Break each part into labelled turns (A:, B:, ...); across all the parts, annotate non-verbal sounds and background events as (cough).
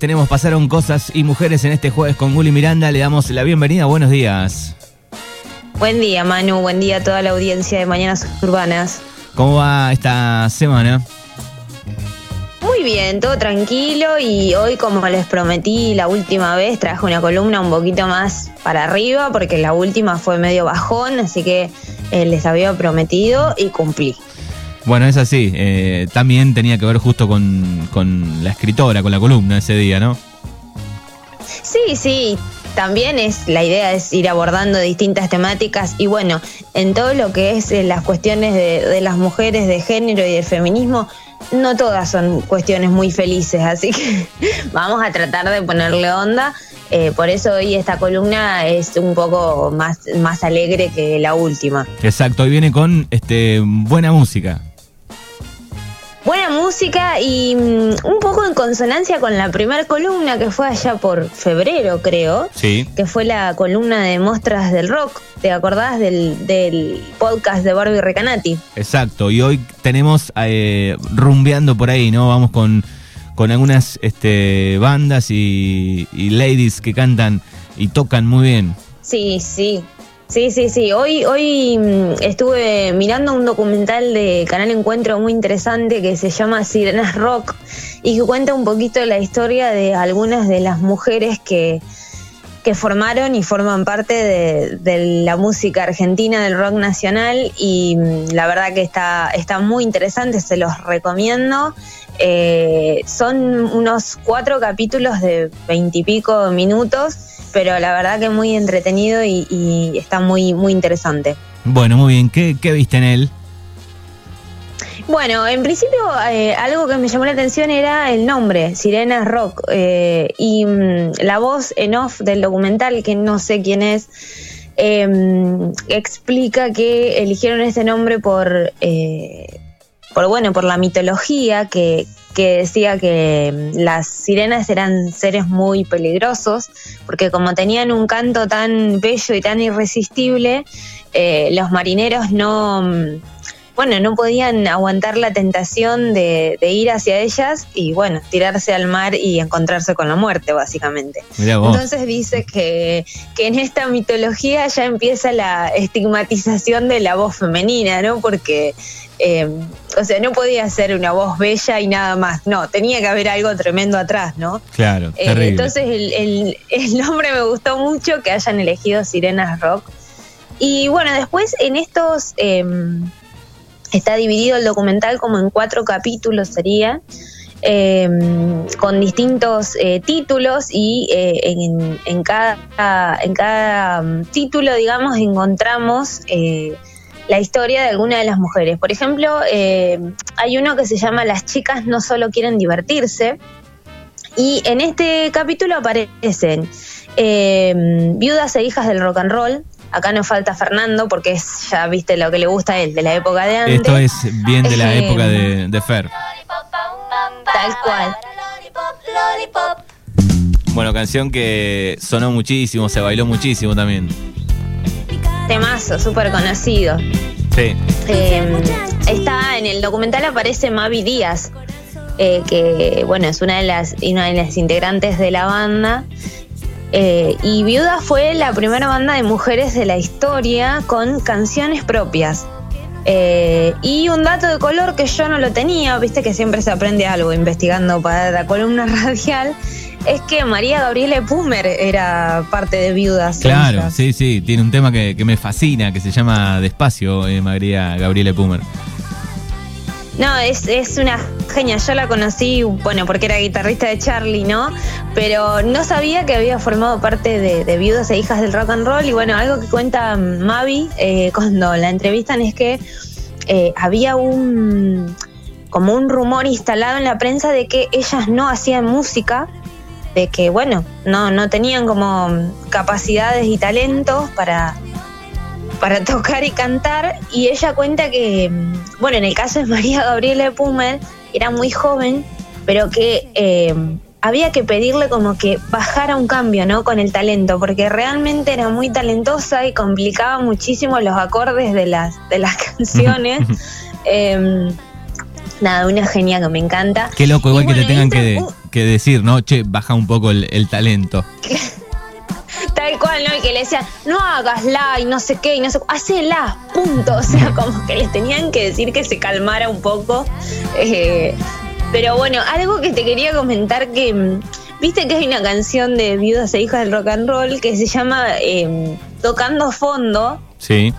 A: Tenemos Pasaron Cosas y Mujeres en este jueves con Guli Miranda. Le damos la bienvenida. Buenos días.
B: Buen día, Manu. Buen día a toda la audiencia de Mañanas Urbanas.
A: ¿Cómo va esta semana?
B: Muy bien, todo tranquilo y hoy, como les prometí la última vez, traje una columna un poquito más para arriba porque la última fue medio bajón, así que eh, les había prometido y cumplí.
A: Bueno, es así. Eh, también tenía que ver justo con, con la escritora, con la columna ese día, ¿no?
B: Sí, sí, también es la idea es ir abordando distintas temáticas y bueno, en todo lo que es eh, las cuestiones de, de, las mujeres, de género y del feminismo, no todas son cuestiones muy felices, así que (laughs) vamos a tratar de ponerle onda. Eh, por eso hoy esta columna es un poco más, más alegre que la última.
A: Exacto, hoy viene con este buena música
B: buena música y mm, un poco en consonancia con la primera columna que fue allá por febrero, creo.
A: Sí.
B: Que fue la columna de Mostras del Rock. ¿Te acordás del, podcast de Barbie Recanati?
A: Exacto. Y hoy tenemos eh, rumbeando por ahí, ¿no? Vamos con, con algunas este, bandas y, y ladies que cantan y tocan muy bien.
B: Sí, sí. Sí, sí, sí. Hoy, hoy mm, estuve mirando un documental de Canal Encuentro muy interesante que se llama Sirenas Rock y que cuenta un poquito la historia de algunas de las mujeres que, que formaron y forman parte de, la música argentina, del rock nacional y mm, la verdad que está, está muy interesante, se los recomiendo. Eh, son unos cuatro capítulos de veintipico minutos pero la verdad que muy entretenido y, está muy, muy interesante.
A: Bueno, muy bien. ¿Qué, viste en él?
B: Bueno, en principio eh, algo que me llamó la atención era el nombre, Sirenas Rock, eh, y mm, la voz en off del documental, que no sé quién es, em, explica que eligieron ese nombre por, eh, por, bueno, por la mitología que, que decía que mm, las sirenas eran seres muy peligrosos, porque como tenían un canto tan bello y tan irresistible, eh, los marineros no, mm, bueno, no podían aguantar la tentación de, ir hacia ellas y bueno, tirarse al mar y encontrarse con la muerte, básicamente. Entonces dice que, que en esta mitología ya empieza la estigmatización de la voz femenina, ¿no? Porque eh, o sea, no podía ser una voz bella y nada más, no, tenía que haber algo tremendo atrás, ¿no?
A: Claro.
B: Eh, entonces el, nombre me gustó mucho, que hayan elegido Sirenas Rock. Y bueno, después en estos em, está dividido el documental como en cuatro capítulos sería. Em, con distintos eh, títulos y en, cada, en cada mm, título, digamos, encontramos la historia de alguna de las mujeres. Por ejemplo, eh, hay uno que se llama Las chicas no solo quieren divertirse. Y en este capítulo aparecen eh, viudas e hijas del rock and roll. Acá nos falta Fernando porque es, ya viste lo que le gusta a él, de la época de antes.
A: Esto es bien de la época de, de Fer.
B: Tal cual.
A: Bueno, canción que sonó muchísimo, se bailó muchísimo también
B: temazo, súper conocido.
A: Sí.
B: Eh, está en el documental aparece Mavi Díaz, eh, que bueno, es una de las, una de las integrantes de la banda. Eh, y Viuda fue la primera banda de mujeres de la historia con canciones propias. y un dato de color que yo no lo tenía, viste que siempre se aprende algo investigando para la columna (laughs) radial, es que María Gabriela Pumer era parte de Viudas.
A: Claro, sí, sí, tiene un tema que, me fascina, que se llama Despacio, eh, María Gabriela Pumer.
B: No, es, es una genia. Yo la conocí, bueno, porque era guitarrista de Charlie, ¿no? Pero no sabía que había formado parte de, Viudas e Hijas del Rock and Roll. Y bueno, algo que cuenta Mavi eh, cuando la entrevistan es que eh, había un como un rumor instalado en la prensa de que ellas no hacían música de que, bueno, no, no tenían como capacidades y talentos para, para tocar y cantar. Y ella cuenta que, bueno, en el caso de María Gabriela Pumer, era muy joven, pero que eh, había que pedirle como que bajara un cambio, ¿no? Con el talento, porque realmente era muy talentosa y complicaba muchísimo los acordes de las, de las (laughs) canciones. Em, nada, una genia que me encanta.
A: Qué loco, igual que te tengan que, que decir, ¿no? Che, baja un poco el, el talento. (laughs)
B: Tal cual, ¿no? Y que le decían, no hagas la y no sé qué, y no sé, hacela, punto. (laughs) O sea, como que les tenían que decir que se calmara un poco. Eh, pero bueno, algo que te quería comentar que, mm, viste que hay una canción de viudas e hijas del rock and roll que se llama eh, Tocando Fondo.
A: Sí.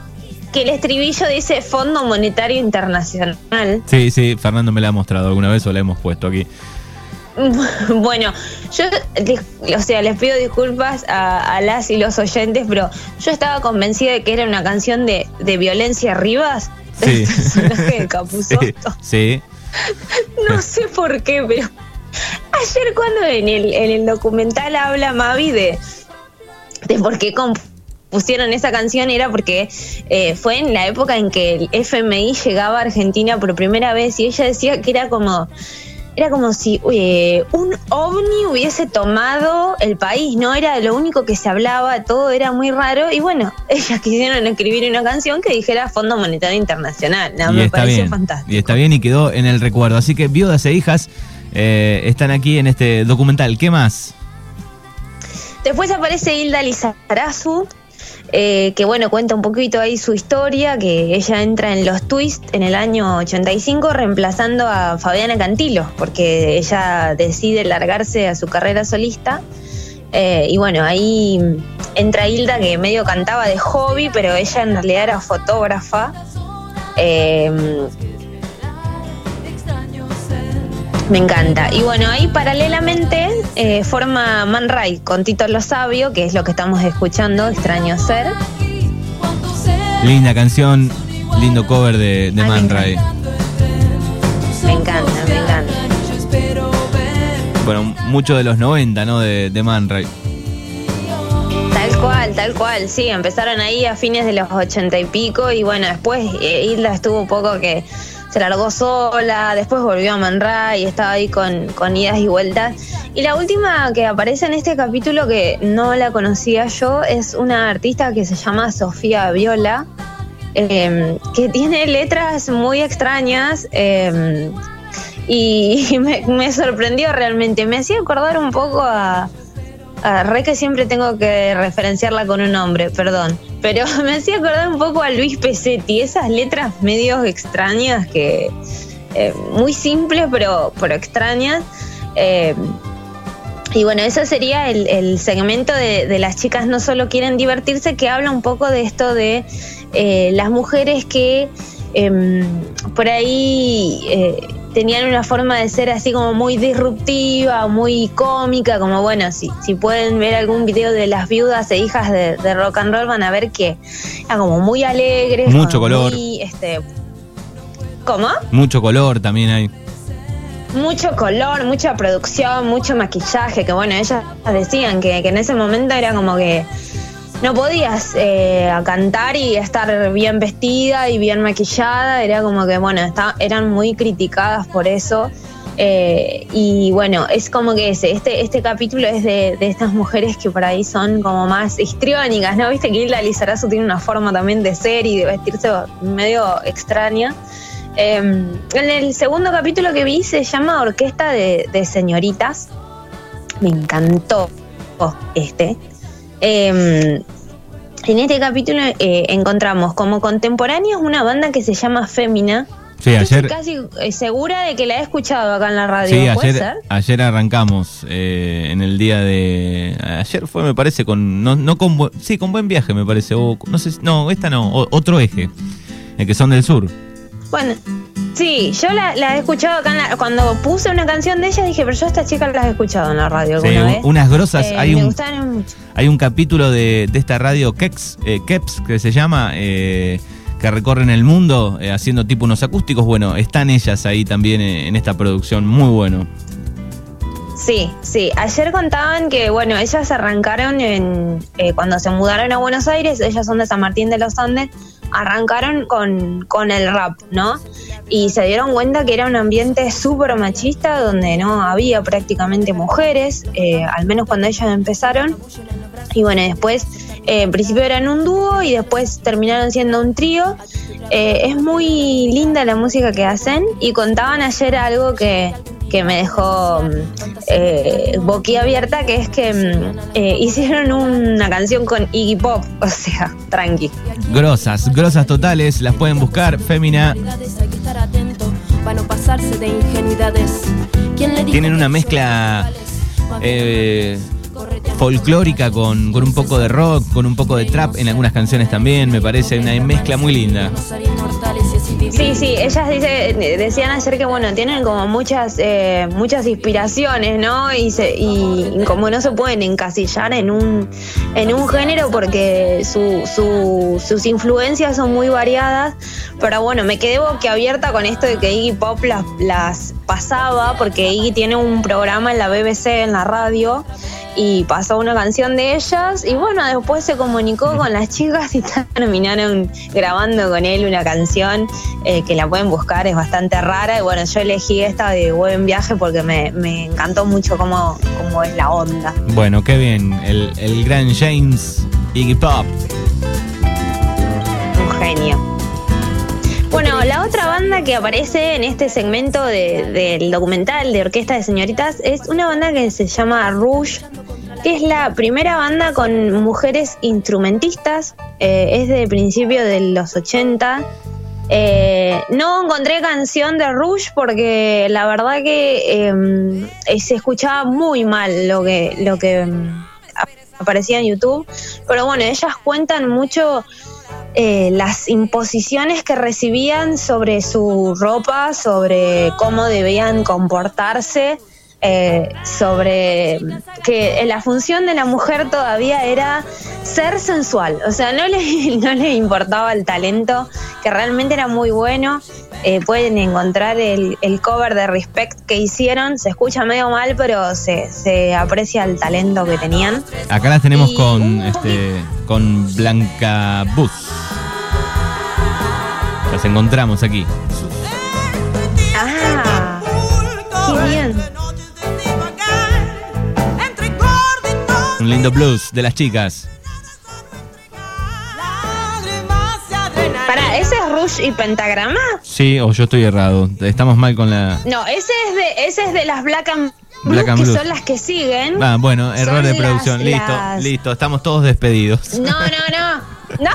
B: Que el estribillo dice Fondo Monetario Internacional.
A: Sí, sí, Fernando me la ha mostrado alguna vez o la hemos puesto aquí. (laughs)
B: Bueno, yo, o sea, les pido disculpas a, las y los oyentes, pero yo estaba convencida de que era una canción de, de Violencia Rivas,
A: Sí. (laughs) (laughs)
B: de Capuzotto.
A: Sí.
B: No sé por qué, pero ayer cuando en el, en el documental habla Mavi de, de por qué compusieron esa canción era porque eh, fue en la época en que el FMI llegaba a Argentina por primera vez y ella decía que era como era como si eh, un ovni hubiese tomado el país, no era lo único que se hablaba, todo era muy raro y bueno, (laughs) ellas quisieron escribir una canción que dijera Fondo Monetario Internacional, no,
A: y
B: me
A: está
B: pareció
A: bien.
B: fantástico.
A: Y está bien y quedó en el recuerdo. Así que viudas e hijas eh, están aquí en este documental. ¿Qué más?
B: Después aparece Hilda Lizarazu, eh, que bueno, cuenta un poquito ahí su historia, que ella entra en los twists en el año 85 reemplazando a Fabiana Cantilo, porque ella decide largarse a su carrera solista. Eh, y bueno, ahí entra Hilda que medio cantaba de hobby, pero ella en realidad era fotógrafa. Eh, me encanta. Y bueno, ahí paralelamente eh, forma Man Ray con Tito Lo Sabio, que es lo que estamos escuchando, Extraño Ser.
A: Linda canción, lindo cover de, de
B: Ay, me
A: Man Ray.
B: Me encanta, me encanta.
A: Bueno, mucho de los 90, ¿no? De, de Man Ray.
B: Tal cual, tal cual, sí, empezaron ahí a fines de los ochenta y pico y bueno, después eh, Hilda estuvo un poco que se largó sola, después volvió a Man Ray y estaba ahí con, con idas y vueltas. Y la última que aparece en este capítulo que no la conocía yo es una artista que se llama Sofía Viola, eh, que tiene letras muy extrañas. eh, y me, me sorprendió realmente. Me hacía acordar un poco a, a Re que siempre tengo que referenciarla con un nombre, perdón. Pero (laughs) me hacía acordar un poco a Luis Pesetti, esas letras medio extrañas que. eh, muy simples, pero, pero extrañas. Eh, y bueno, eso sería el, el segmento de, de las chicas no solo quieren divertirse, que habla un poco de esto de eh, las mujeres que em, por ahí tenían una forma de ser así como muy disruptiva, muy cómica, como bueno, si, si pueden ver algún video de las viudas e hijas de, de rock and roll van a ver que era como muy alegres.
A: Mucho color.
B: muy, este, ¿Cómo?
A: Mucho color también hay.
B: mucho color, mucha producción, mucho maquillaje, que bueno, ellas decían que, que en ese momento era como que no podías eh, cantar y estar bien vestida y bien maquillada, era como que bueno, eran muy criticadas por eso. Eh, y bueno, es como que ese, este, este capítulo es de, de estas mujeres que por ahí son como más histriónicas, ¿no? Viste que Hilda Lizarazu tiene una forma también de ser y de vestirse medio extraña. Eh, en el segundo capítulo que vi se llama Orquesta de, de Señoritas. Me encantó este. Eh, en este capítulo eh, encontramos como contemporáneos una banda que se llama Fémina.
A: Sí, ayer,
B: Estoy casi eh, segura de que la he escuchado acá en la radio.
A: sí,
B: ¿Puede
A: ayer,
B: ser?
A: ayer arrancamos eh, en el día de. Ayer fue, me parece, con. No, no con bu- sí, con buen viaje, me parece. O, no sé, no, esta no, o- otro eje. El que son del sur.
B: Bueno, sí, yo la, la he escuchado acá en la- Cuando puse una canción de ella dije, pero yo a esta chica las he escuchado en la radio alguna
A: un-
B: vez.
A: unas grosas.
B: Eh,
A: hay
B: me
A: un,
B: gustaron mucho.
A: Hay un capítulo de, de esta radio Kex, eh, Keps, que se llama, eh, que recorren el mundo eh, haciendo tipo unos acústicos. Bueno, están ellas ahí también en esta producción, muy bueno.
B: Sí, sí. Ayer contaban que, bueno, ellas arrancaron en, eh, cuando se mudaron a Buenos Aires, ellas son de San Martín de los Andes, arrancaron con, con el rap, ¿no? Y se dieron cuenta que era un ambiente súper machista donde no había prácticamente mujeres, eh, al menos cuando ellas empezaron. Y bueno, después, eh, en principio eran un dúo y después terminaron siendo un trío. Eh, es muy linda la música que hacen y contaban ayer algo que, que me dejó eh, boquiabierta, que es que mm, eh, hicieron una canción con Iggy Pop, (laughs) o sea, tranqui.
A: Grosas, grosas totales, las pueden buscar, Fémina. Tienen una mezcla eh, folclórica con, con, un poco de rock, con un poco de trap en algunas canciones también, me parece una mezcla muy linda.
B: Sí, sí, ellas dice, decían ayer que bueno, tienen como muchas eh, muchas inspiraciones, ¿no? Y, y, como no se pueden encasillar en un en un género porque sus influencias son muy variadas, pero bueno, me quedé boquiabierta con esto de que Iggy Pop las, las pasaba porque Iggy tiene un programa en la BBC en la radio y pasó una canción de ellas y bueno, después se comunicó con las chicas y (laughs) terminaron grabando con él una canción eh, que la pueden buscar, es bastante rara y bueno, yo elegí esta de Buen Viaje porque me, encantó mucho cómo, cómo, es la onda.
A: Bueno, qué bien, el, el gran James Iggy Pop.
B: Un genio. Bueno, otra banda que aparece en este segmento del documental de Orquesta de Señoritas es una banda que se llama Rouge, que es la primera banda con mujeres instrumentistas, eh, es de principio de los 80. Eh, no encontré canción de Rouge porque la verdad que em, eh, se escuchaba muy mal lo que, lo que em, aparecía en YouTube, pero bueno, ellas cuentan mucho las imposiciones que recibían sobre su ropa, sobre cómo debían comportarse eh, sobre que la función de la mujer todavía era ser sensual, o sea, no le, (laughs) no le importaba el talento, que realmente era muy bueno. Eh, pueden encontrar el, cover de Respect que hicieron, se escucha medio mal, pero se, se aprecia el talento que tenían.
A: Acá las tenemos con, este, con Blanca Bus. Las encontramos aquí.
B: Ah, qué bien.
A: Un lindo blues de las chicas.
B: Para, ¿ese es Rush y Pentagrama?
A: Sí, o yo estoy errado. Estamos mal con la.
B: No, ese es de, ese es de las Black and Blue, que son las que siguen.
A: Ah, bueno, error de producción. listo, listo. Estamos todos despedidos.
B: No, no, no. (laughs) No,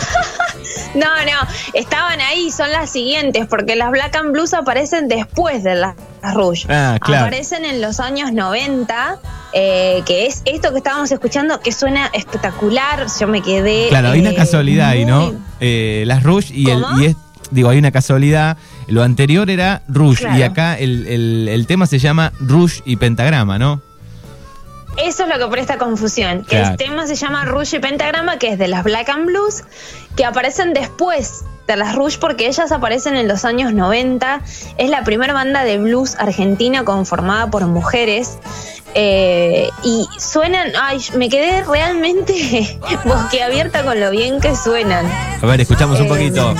B: no, no. Estaban ahí, son las siguientes, porque las Black and Blues aparecen después de las Rush.
A: Ah, claro.
B: Aparecen en los años 90 eh, que es esto que estábamos escuchando, que suena espectacular. Yo me quedé.
A: Claro, hay una eh, casualidad ahí, ¿no? Eh, las Rush y el. Y digo, hay una casualidad. Lo anterior era Rush y acá el, tema se llama Rush y Pentagrama, ¿no?
B: Eso es lo que presta confusión. Que el tema se llama Rush y Pentagrama, que es de las Black and Blues, que aparecen después de las Rush porque ellas aparecen en los años 90. Es la primera banda de blues argentina conformada por mujeres. Eh, y suenan, ay, me quedé realmente (laughs) bosqueabierta con lo bien que suenan.
A: A ver, escuchamos un eh, poquito.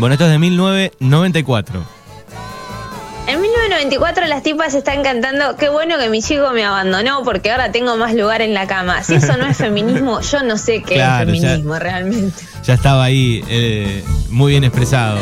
A: Bueno, esto es de 1994.
B: En 1994 las tipas están cantando, qué bueno que mi chico me abandonó porque ahora tengo más lugar en la cama. Si eso no es (laughs) feminismo, yo no sé qué es feminismo realmente.
A: Ya estaba ahí eh, muy bien expresado.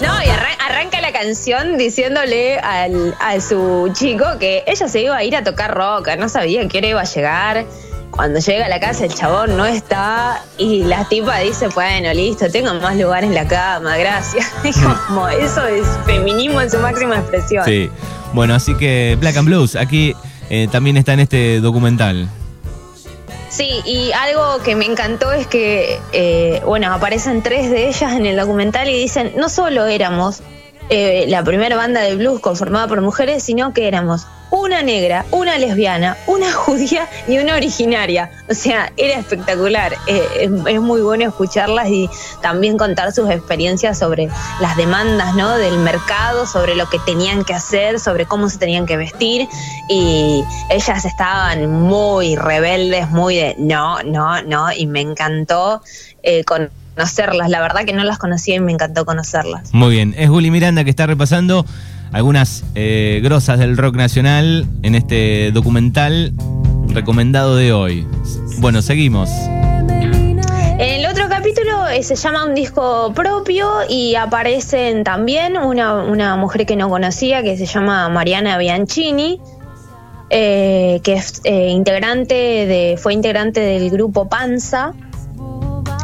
B: No, y arranca la canción diciéndole al, a su chico que ella se iba a ir a tocar rock, no sabía qué hora iba a llegar cuando llega a la casa el chabón no está y la tipa dice, bueno, listo, tengo más lugar en la cama, gracias. (laughs) Como eso es feminismo en su máxima expresión.
A: Sí, bueno, así que Black and Blues, aquí eh, también está en este documental.
B: Sí, y algo que me encantó es que, eh, bueno, aparecen tres de ellas en el documental y dicen, no solo éramos eh, la primera banda de blues conformada por mujeres, sino que éramos una negra, una lesbiana, una (laughs) judía y una originaria. O sea, era espectacular. Eh, es, muy bueno escucharlas y también contar sus experiencias sobre las demandas ¿no? del mercado, sobre lo que tenían que hacer, sobre cómo se tenían que vestir. Y ellas estaban muy rebeldes, muy de no, no, no. Y me encantó eh, conocerlas. La verdad que no las conocía y me encantó conocerlas.
A: Muy bien. Es Juli Miranda que está repasando algunas eh, grosas del rock nacional en este documental recomendado de hoy. Bueno, seguimos.
B: capítulo eh, se llama Un disco propio y aparecen también una, una mujer que no conocía que se llama Mariana Bianchini, eh, que es eh, integrante de, fue integrante del grupo Panza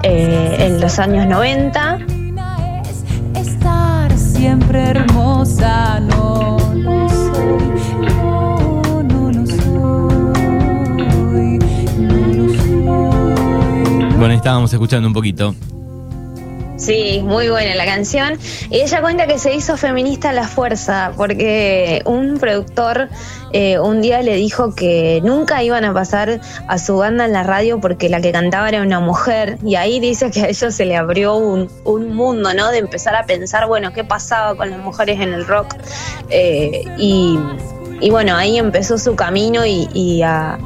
B: en los años 90.
C: Siempre hermosa, no lo soy, no, no lo soy, no lo soy.
A: Bueno, estábamos escuchando un poquito.
B: Sí, muy buena la canción. Y ella cuenta que se hizo feminista a la fuerza porque un productor eh, un día le dijo que nunca iban a pasar a su banda en la radio porque la que cantaba era una mujer. Y ahí dice que a ellos se le abrió un, un mundo, ¿no? De empezar a pensar, bueno, qué pasaba con las mujeres en el rock. Eh, y, y bueno, ahí empezó su camino y, y a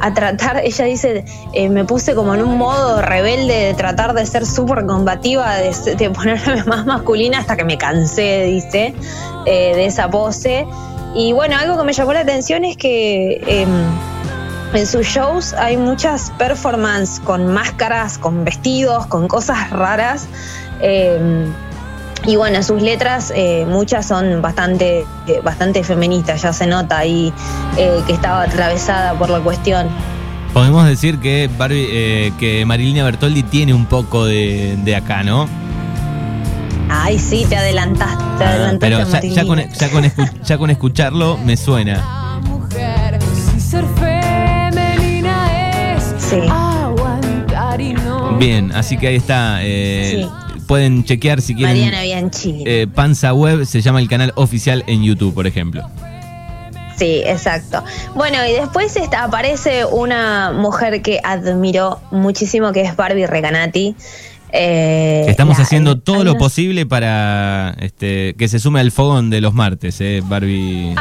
B: a tratar, ella dice, eh, me puse como en un modo rebelde de tratar de ser súper combativa, de, ponerme (laughs) más masculina hasta que me cansé, dice, eh, de esa pose. Y bueno, algo que me llamó la atención es que eh, en sus shows hay muchas performances con máscaras, con vestidos, con cosas raras. Y bueno, sus letras, eh, muchas son bastante, eh, bastante feministas, ya se nota ahí eh, que estaba atravesada por la cuestión.
A: Podemos decir que, Barbie, que Marilina Bertoldi tiene un poco de, de acá, ¿no?
B: Ay, sí, te adelantaste, te adelantaste
A: pero ya, con, ya, con escu- ya con escucharlo me suena.
B: Sí.
C: aguantar y no.
A: Bien, así que ahí está. eh, Pueden chequear si quieren.
B: Mariana Bianchini.
A: eh, Panza Web se llama el canal oficial en YouTube, por ejemplo.
B: Sí, exacto. Bueno, y después aparece una mujer que admiró muchísimo, que es Barbie Recanati. Eh,
A: Estamos
B: la-
A: haciendo todo lo posible para este, que se sume al fogón de los martes, eh, Barbie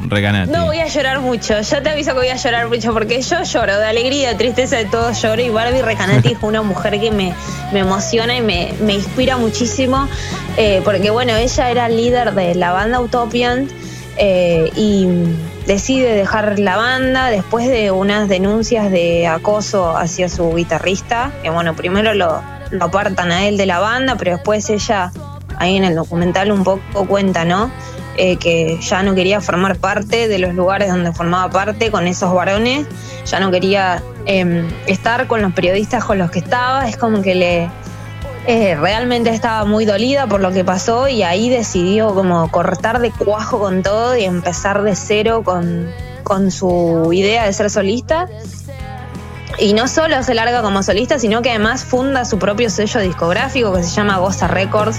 A: Reganati.
B: No voy a llorar mucho, yo te aviso que voy a llorar mucho porque yo lloro de alegría, de tristeza, de todo lloro y Barbie Recanati (laughs) es una mujer que me, me emociona y me, me inspira muchísimo eh, porque bueno, ella era líder de la banda Utopian eh, y decide dejar la banda después de unas denuncias de acoso hacia su guitarrista, que bueno, primero lo, lo apartan a él de la banda, pero después ella ahí en el documental un poco cuenta, ¿no? Eh, que ya no quería formar parte de los lugares donde formaba parte con esos varones, ya no quería eh, estar con los periodistas con los que estaba, es como que le eh, realmente estaba muy dolida por lo que pasó y ahí decidió como cortar de cuajo con todo y empezar de cero con, con su idea de ser solista. Y no solo se larga como solista, sino que además funda su propio sello discográfico que se llama Goza Records,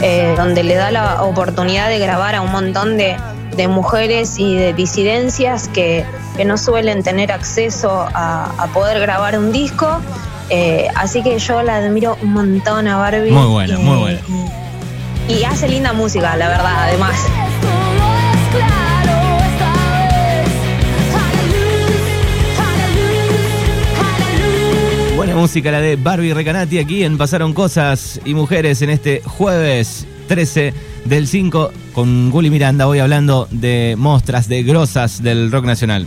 B: eh, donde le da la oportunidad de grabar a un montón de, de mujeres y de disidencias que, que no suelen tener acceso a, a poder grabar un disco. Eh, así que yo la admiro un montón a Barbie.
A: Muy buena, muy buena.
B: Y, y hace linda música, la verdad, además.
A: Música la de Barbie Recanati aquí en Pasaron Cosas y Mujeres en este jueves 13 del 5 con Gully Miranda. Hoy hablando de mostras, de grosas del rock nacional.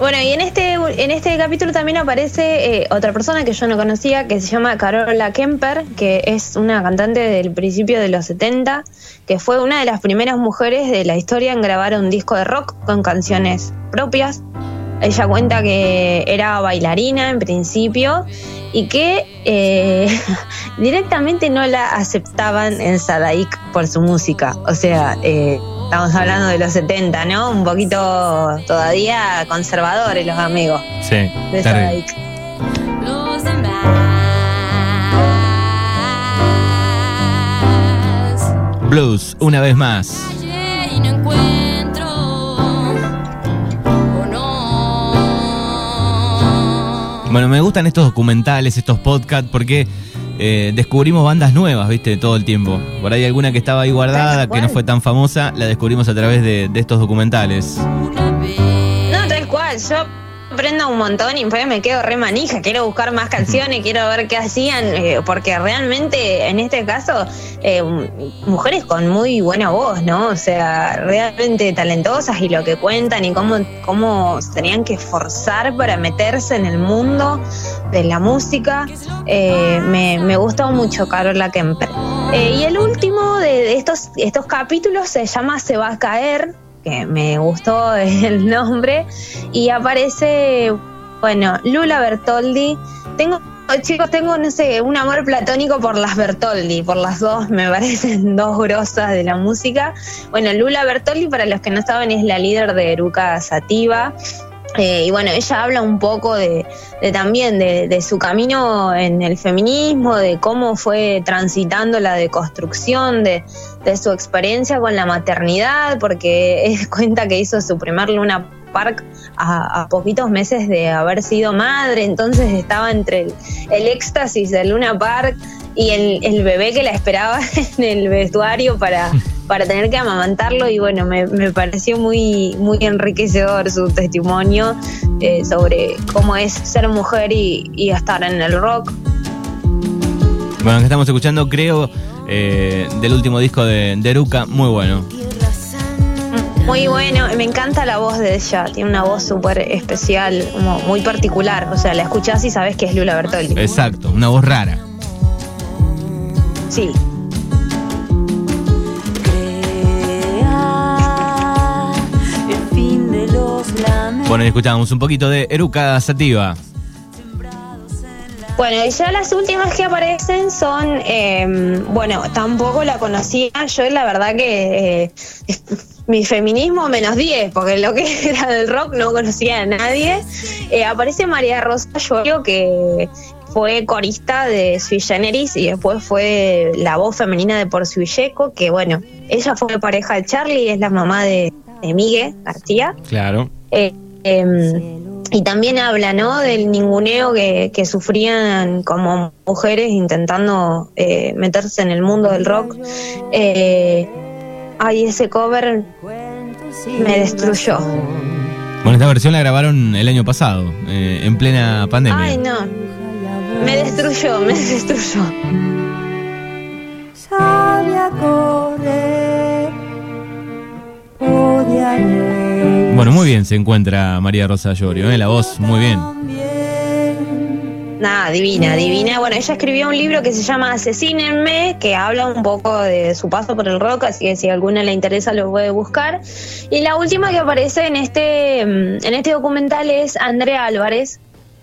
B: Bueno, y en este, en este capítulo también aparece eh, otra persona que yo no conocía, que se llama Carola Kemper, que es una cantante del principio de los 70, que fue una de las primeras mujeres de la historia en grabar un disco de rock con canciones propias. Ella cuenta que era bailarina en principio y que eh, (laughs) directamente no la aceptaban en Sadaik por su música. O sea, eh, estamos hablando de los 70, ¿no? Un poquito todavía conservadores los amigos
A: Sí,
B: de. Sadaik.
A: Blues, una vez más. Bueno, me gustan estos documentales, estos podcasts, porque eh, descubrimos bandas nuevas, viste, todo el tiempo. Por ahí alguna que estaba ahí guardada, que no fue tan famosa, la descubrimos a través de, de estos documentales.
C: Una vez.
B: No, tal cual. Yo, aprendo un montón y después me quedo re manija. Quiero buscar más canciones, quiero ver qué hacían, eh, porque realmente en este caso, eh, mujeres con muy buena voz, ¿no? O sea, realmente talentosas y lo que cuentan y cómo, cómo tenían que esforzar para meterse en el mundo de la música. Eh, me, me gustó mucho Carola Kemper. Eh, y el último de estos, estos capítulos se llama Se va a caer, me gustó (laughs) el nombre, y aparece, bueno, Lula Bertoldi. Tengo, chicos, tengo, no sé, un amor platónico por las Bertoldi, por las dos, me (laughs) parecen dos grosas de la música. Bueno, Lula Bertoldi, para los que no saben, es la líder de Eruca Sativa. Eh, y bueno, ella habla un poco de, también de, su camino en el feminismo, de cómo fue transitando la deconstrucción, de, su experiencia con la maternidad, porque (laughs) es cuenta que hizo su primer Luna Park a, poquitos meses de haber sido madre, entonces estaba entre el, el éxtasis de Luna Park y el, el bebé que la esperaba (laughs) en el vestuario para, para tener que amamantarlo y bueno, me, me pareció muy, muy enriquecedor su testimonio eh, sobre cómo es ser mujer y, y estar en el rock.
A: Bueno, que estamos escuchando, creo, eh, del último disco de, de Eruca, muy bueno.
B: Muy bueno, me encanta la voz de ella, tiene una voz súper especial, como muy particular, o sea, la escuchás y sabes que es Lula Bertoldi.
A: Exacto, una voz rara. Bueno, y escuchamos un poquito de Eruca Sativa.
B: Bueno, y ya las últimas que aparecen son, eh, bueno, tampoco la conocía, yo la verdad que eh, (laughs) mi feminismo menos 10, porque lo que (laughs) era del rock no conocía a nadie. Eh, aparece María Rosa Llorio, que fue corista de Sui Generis y después fue la voz femenina de Por Sui Yeco, que bueno, ella fue pareja de Charlie, es la mamá de, de Migue García.
A: Claro.
B: Eh, em, y también habla, ¿no? Del ninguneo que, que sufrían como mujeres intentando eh, meterse en el mundo del rock. Eh, ay, ese cover me destruyó.
A: Bueno, esta versión la grabaron el año pasado, eh, en plena pandemia.
B: Ay, no. Me destruyó, me destruyó.
C: Sabía correr.
A: Bueno, muy bien se encuentra María Rosa Llorio, ¿eh? la voz muy bien.
B: Nada, divina, divina. Bueno, ella escribió un libro que se llama Asesínenme, que habla un poco de su paso por el rock, así que si a alguna le interesa lo puede buscar. Y la última que aparece en este, mm, en este documental es Andrea Álvarez,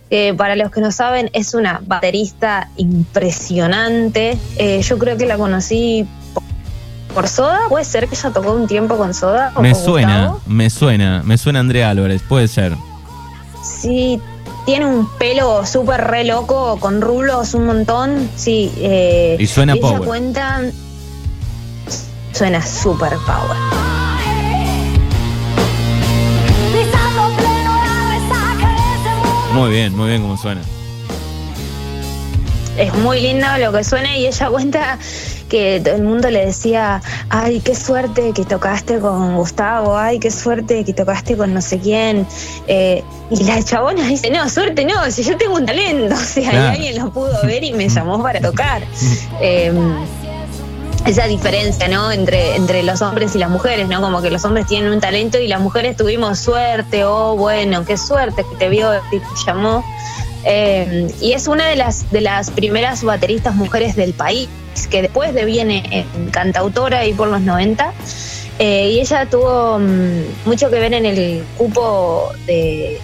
B: que para los que no saben es una baterista impresionante. Eh, yo creo que la conocí por- por Soda, puede ser que ella tocó un tiempo con Soda. o
A: Me suena,
B: Gustavo?
A: me suena, me suena Andrea Álvarez, puede ser.
B: Sí, tiene un pelo súper re loco, con rulos un montón. Sí. eh,
A: Y suena
B: ella
A: power.
B: cuenta. Suena súper power.
A: Muy bien, muy bien como suena.
B: Es muy lindo lo que suena y ella (laughs) cuenta que todo el mundo le decía, ay, qué suerte que tocaste con Gustavo, ay, qué suerte que tocaste con no sé quién. Eh, y la chabona dice, no, suerte no, si yo tengo un talento, (laughs) o sea,
A: Claro.
B: alguien lo pudo ver y me llamó para tocar. (laughs) Eh, esa diferencia, ¿no? Entre, entre los hombres y las mujeres, ¿no? Como que los hombres tienen un talento y las mujeres tuvimos suerte, oh, bueno, qué suerte que te vio y te llamó. Eh, y es una de las, de las primeras bateristas mujeres del país, que después deviene en cantautora ahí por los 90. Eh, y ella tuvo mm, mucho que ver en el cupo de,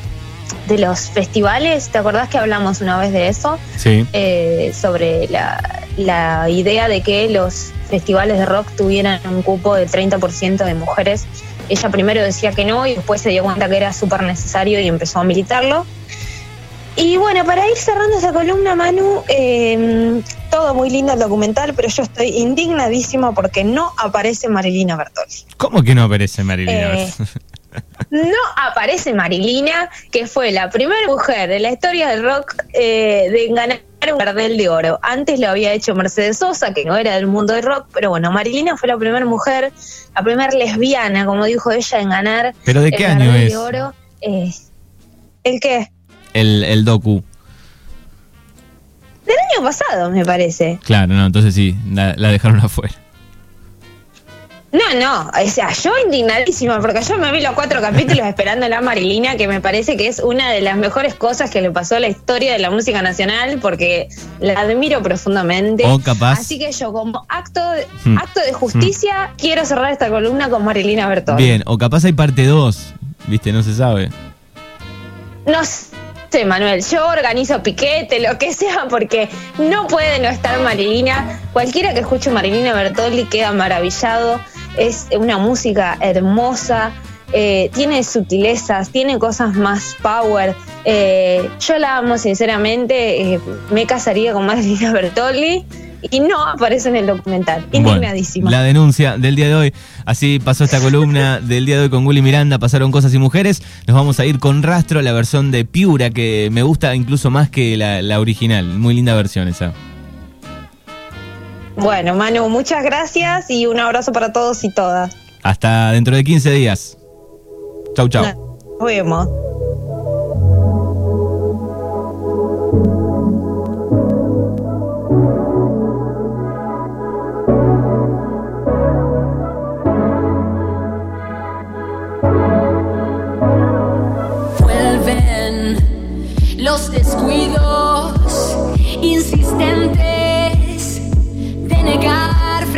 B: de los festivales. ¿Te acordás que hablamos una vez de eso?
A: Sí.
B: eh, sobre la, la idea de que los festivales de rock tuvieran un cupo de 30% de mujeres. Ella primero decía que no y después se dio cuenta que era súper necesario y empezó a militarlo. Y bueno, para ir cerrando esa columna, Manu, eh, todo muy lindo el documental, pero yo estoy indignadísima porque no aparece Marilina Bertoli.
A: ¿Cómo que no aparece Marilyn?
B: Eh, No aparece Marilina, que fue la primera mujer de la historia del rock eh, de ganar un Gardel de oro. Antes lo había hecho Mercedes Sosa, que no era del mundo del rock, pero bueno, Marilina fue la primera mujer, la primera lesbiana, como dijo ella, en ganar
A: ¿Pero de
B: el
A: qué año
B: Gardel
A: es?
B: de oro. Eh, ¿El qué?
A: El, el docu.
B: Del año pasado, me parece.
A: Claro, no, entonces sí, la, la dejaron afuera.
B: No, no, o sea, yo indignadísima, porque yo me vi los cuatro capítulos esperando a la Marilina, que me parece que es una de las mejores cosas que le pasó a la historia de la música nacional, porque la admiro profundamente.
A: O capaz-
B: Así que yo, como acto de,
A: Hmm.
B: acto de justicia, quiero cerrar esta columna con Marilina Bertoldi.
A: Bien, o capaz hay parte 2, viste, no se sabe.
B: No sé, Manuel, yo organizo piquete, lo que sea, porque no puede no estar Marilina. Cualquiera que escuche Marilina Bertoldi queda maravillado. Es una música hermosa, eh, tiene sutilezas, tiene cosas más power. Eh, yo la amo, sinceramente. eh, me casaría con Marilina (laughs) Bertoldi y no aparece en el documental.
A: Bueno,
B: Indignadísima.
A: la denuncia del día de hoy. Así pasó esta columna (laughs) del día de hoy con Willy Miranda. Pasaron cosas y mujeres. Nos vamos a ir con Rastro, la versión de Piura, que me gusta incluso más que la, la original. Muy linda versión esa.
B: Bueno, Manu, muchas gracias y un abrazo para todos y todas.
A: Hasta dentro de 15 días. Chau, chau.
B: Nos vemos.
C: Vuelven los descuidos insistentes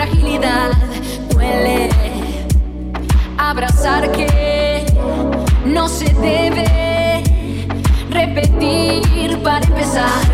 C: fragilidad. Duele abrazar que no se debe repetir para empezar.